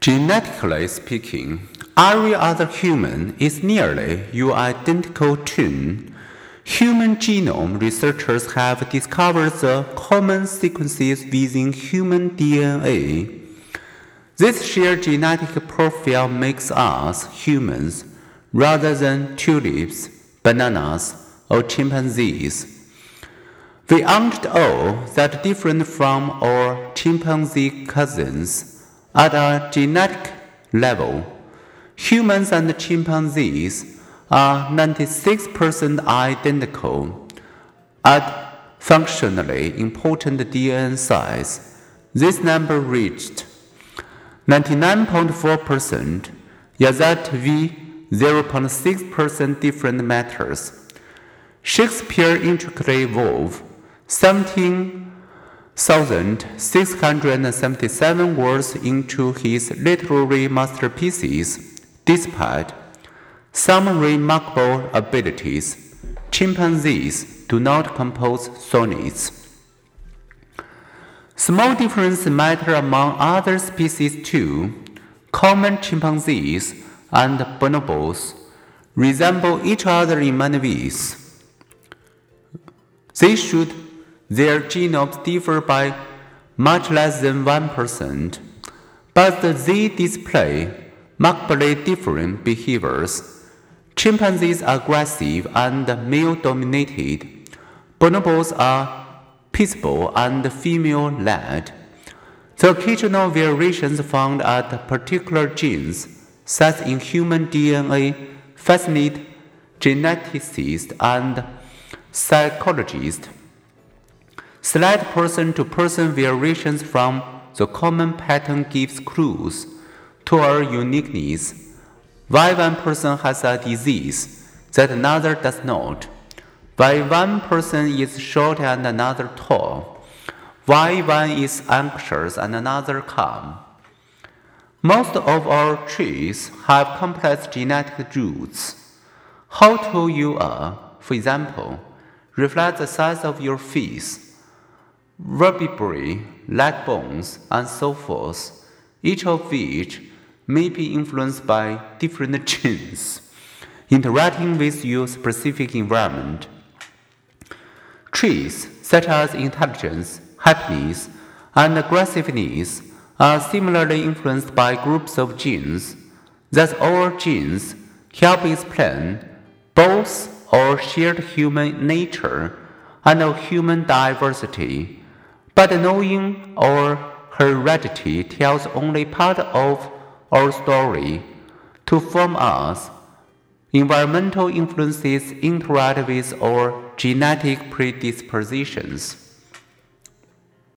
Genetically speaking, every other human is nearly your identical twin. Human genome researchers have discovered the common sequences within human DNA. This shared genetic profile makes us humans rather than tulips, bananas, or chimpanzees. We aren't all that different from our chimpanzee cousins at a genetic level. Humans and chimpanzees are 96% identical at functionally important DNA size. This number reached 99.4%, yet that we 0.6% different matters. Shakespeare intricately wove 17,677 words into his literary masterpieces. Despite some remarkable abilities, chimpanzees do not compose sonnets. Small differences matter among other species too. Common chimpanzees and bonobos resemble each other in many ways. They should their genomes differ by much less than 1%, but they display markedly different behaviors. Chimpanzees are aggressive and male dominated. Bonobos are peaceful and female led. The occasional variations found at particular genes, such in human DNA, fascinate geneticists and psychologists. Slight person to person variations from the common pattern gives clues to our uniqueness. Why one person has a disease that another does not. Why one person is short and another tall. Why one is anxious and another calm. Most of our traits have complex genetic roots. How tall you are, for example, reflects the size of your face vertebrae, leg bones, and so forth, each of which may be influenced by different genes interacting with your specific environment. Traits such as intelligence, happiness, and aggressiveness are similarly influenced by groups of genes. Thus, our genes help explain both our shared human nature and our human diversity but knowing our heredity tells only part of our story. To form us, environmental influences interact with our genetic predispositions.